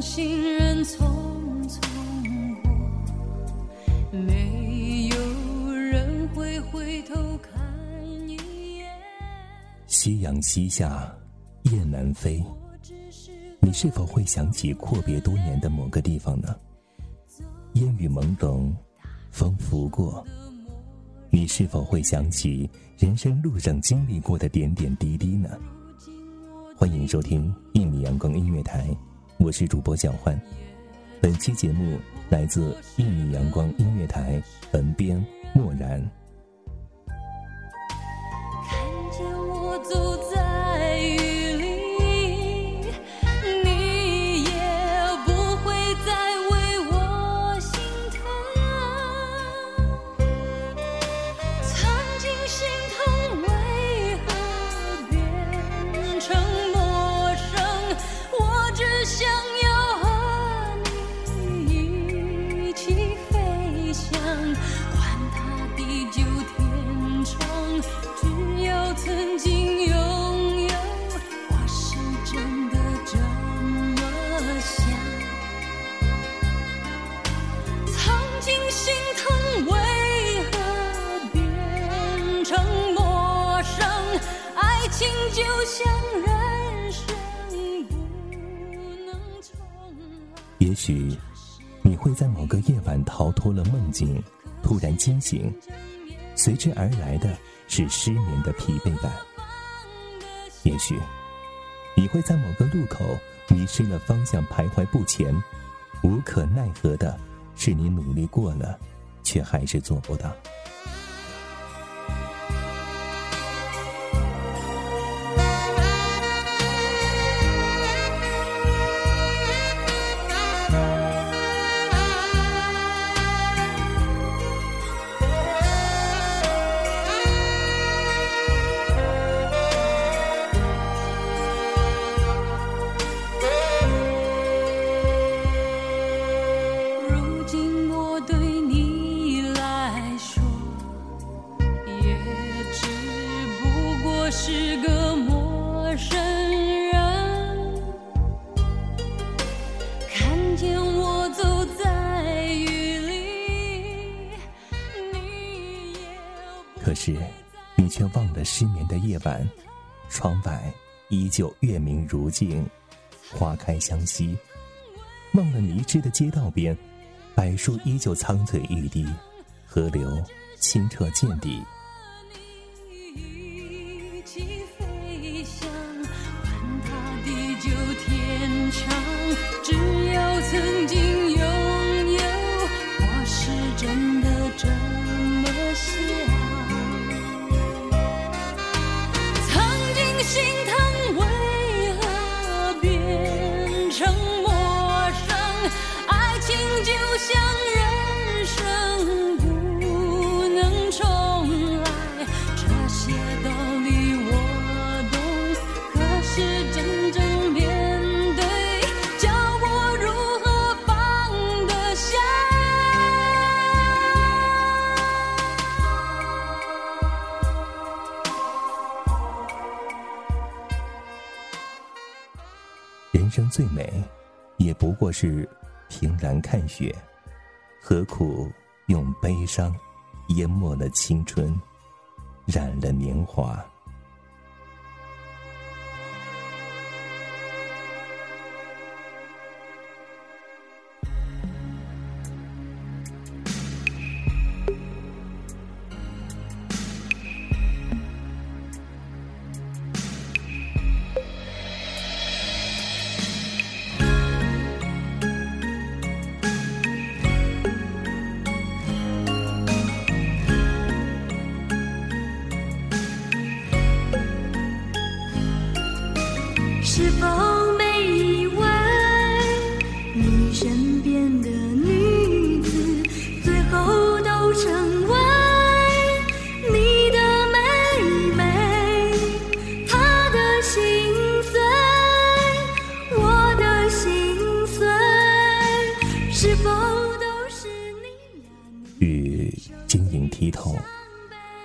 行人匆匆过，没有人会回头看一眼。夕阳西下，雁南飞。你是否会想起阔别多年的某个地方呢？烟雨朦胧，风拂过。你是否会想起人生路上经历过的点点滴滴呢？欢迎收听一米阳光音乐台，我是主播小欢。本期节目来自一米阳光音乐台，文编漠然。也许你会在某个夜晚逃脱了梦境，突然惊醒，随之而来的是失眠的疲惫感。也许你会在某个路口迷失了方向，徘徊不前，无可奈何的是你努力过了，却还是做不到。可是，你却忘了失眠的夜晚，窗外依旧月明如镜，花开相惜；忘了迷失的街道边，柏树依旧苍翠欲滴，河流清澈见底。一起飞翔，管它地久天长，最美，也不过是凭栏看雪，何苦用悲伤淹没了青春，染了年华？是否每一位你身边的女子，最后都成为你的妹妹？她的心碎，我的心碎，是否都是你呀？雨晶莹剔透，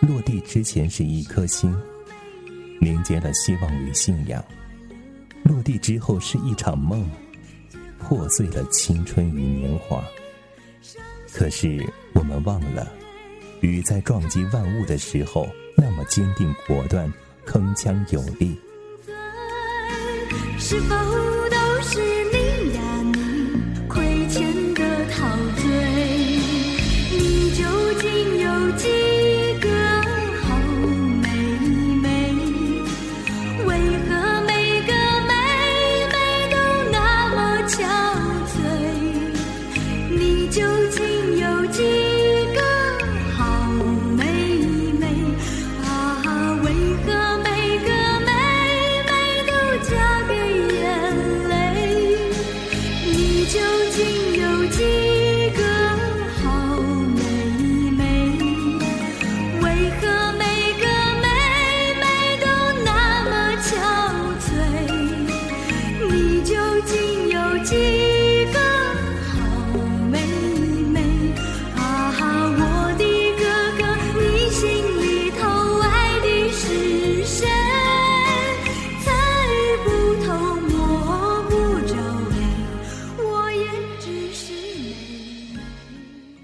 落地之前是一颗心，凝结了希望与信仰。落地之后是一场梦，破碎了青春与年华。可是我们忘了，雨在撞击万物的时候那么坚定果断、铿锵有力。是否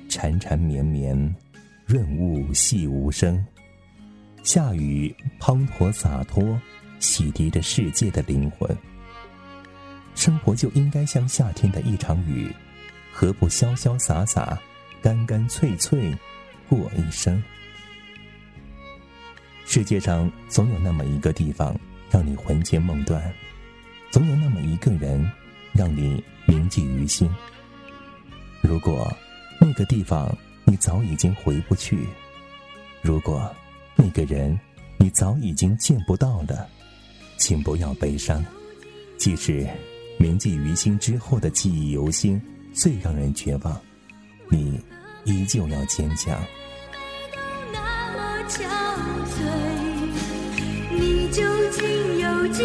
缠缠绵绵，润物细无声。下雨滂沱洒脱，洗涤着世界的灵魂。生活就应该像夏天的一场雨，何不潇潇洒洒、干干脆脆过一生？世界上总有那么一个地方，让你魂牵梦断；总有那么一个人，让你铭记于心。如果那个地方你早已经回不去，如果那个人你早已经见不到了，请不要悲伤。即使铭记于心之后的记忆犹新，最让人绝望，你依旧要坚强。憔悴，你究竟有几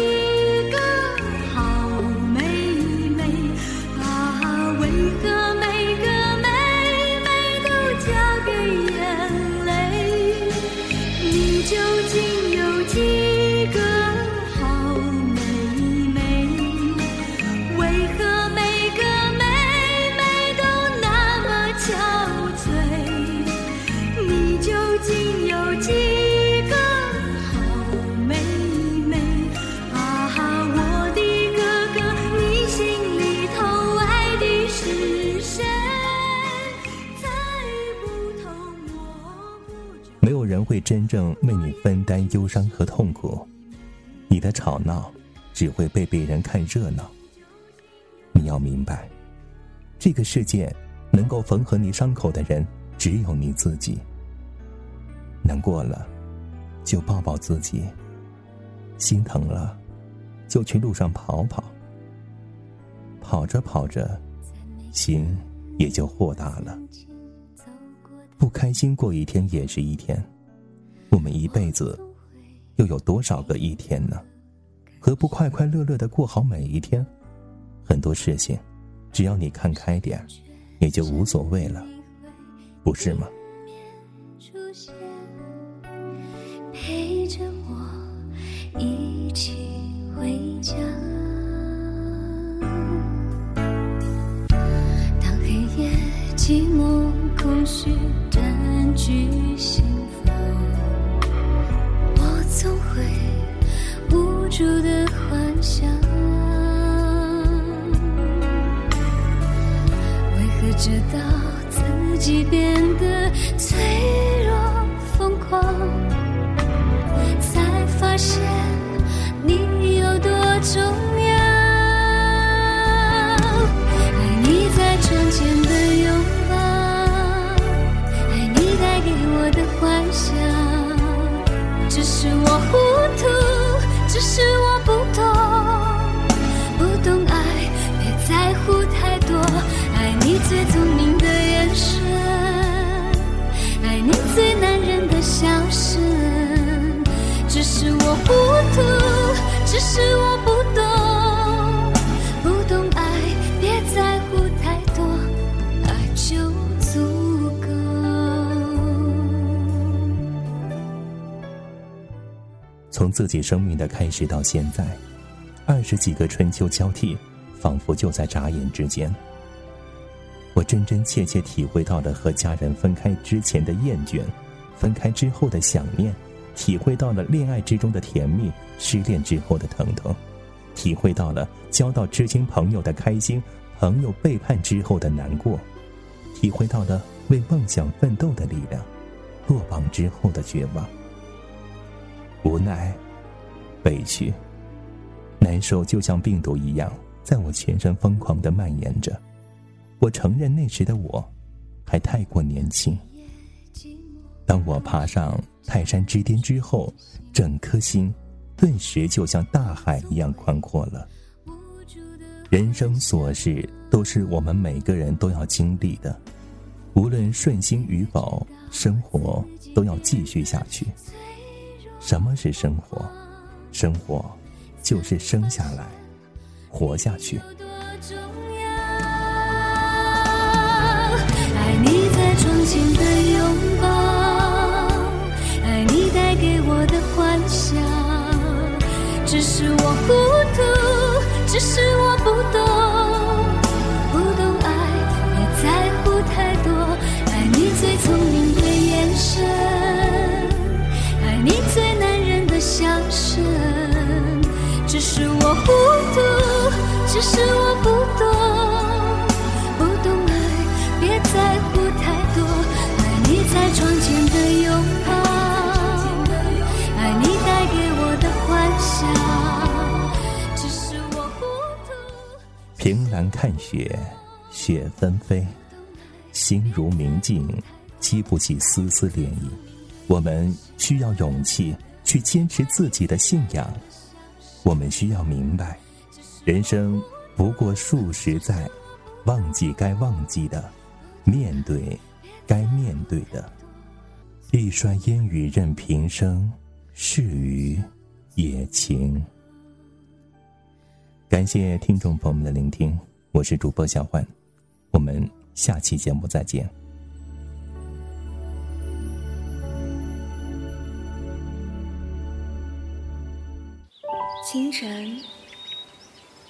会真正为你分担忧伤和痛苦，你的吵闹只会被别人看热闹。你要明白，这个世界能够缝合你伤口的人只有你自己。难过了，就抱抱自己；心疼了，就去路上跑跑。跑着跑着，心也就豁达了。不开心过一天也是一天。我们一辈子又有多少个一天呢？何不快快乐乐的过好每一天？很多事情，只要你看开点，也就无所谓了，不是吗？陪着我一起回家。当黑夜寂寞空虚占据。自己生命的开始到现在，二十几个春秋交替，仿佛就在眨眼之间。我真真切切体会到了和家人分开之前的厌倦，分开之后的想念，体会到了恋爱之中的甜蜜，失恋之后的疼痛，体会到了交到知心朋友的开心，朋友背叛之后的难过，体会到了为梦想奋斗的力量，落榜之后的绝望。无奈、委屈、难受，就像病毒一样，在我全身疯狂的蔓延着。我承认那时的我，还太过年轻。当我爬上泰山之巅之后，整颗心顿时就像大海一样宽阔了。人生琐事都是我们每个人都要经历的，无论顺心与否，生活都要继续下去。什么是生活？生活就是生下来，活下去。多重要？爱你在窗前的拥抱，爱你带给我的幻想。只是我糊涂，只是只是我不懂，不懂爱，别在乎太多。爱你在窗前的拥抱，爱你带给我的幻想。只是我糊涂。凭栏看雪，雪纷飞，心如明镜，激不起丝丝涟漪。我们需要勇气去坚持自己的信仰，我们需要明白，人生不过数十载，忘记该忘记的，面对该面对的。一蓑烟雨任平生，是鱼也情。感谢听众朋友们的聆听，我是主播小焕，我们下期节目再见。清晨、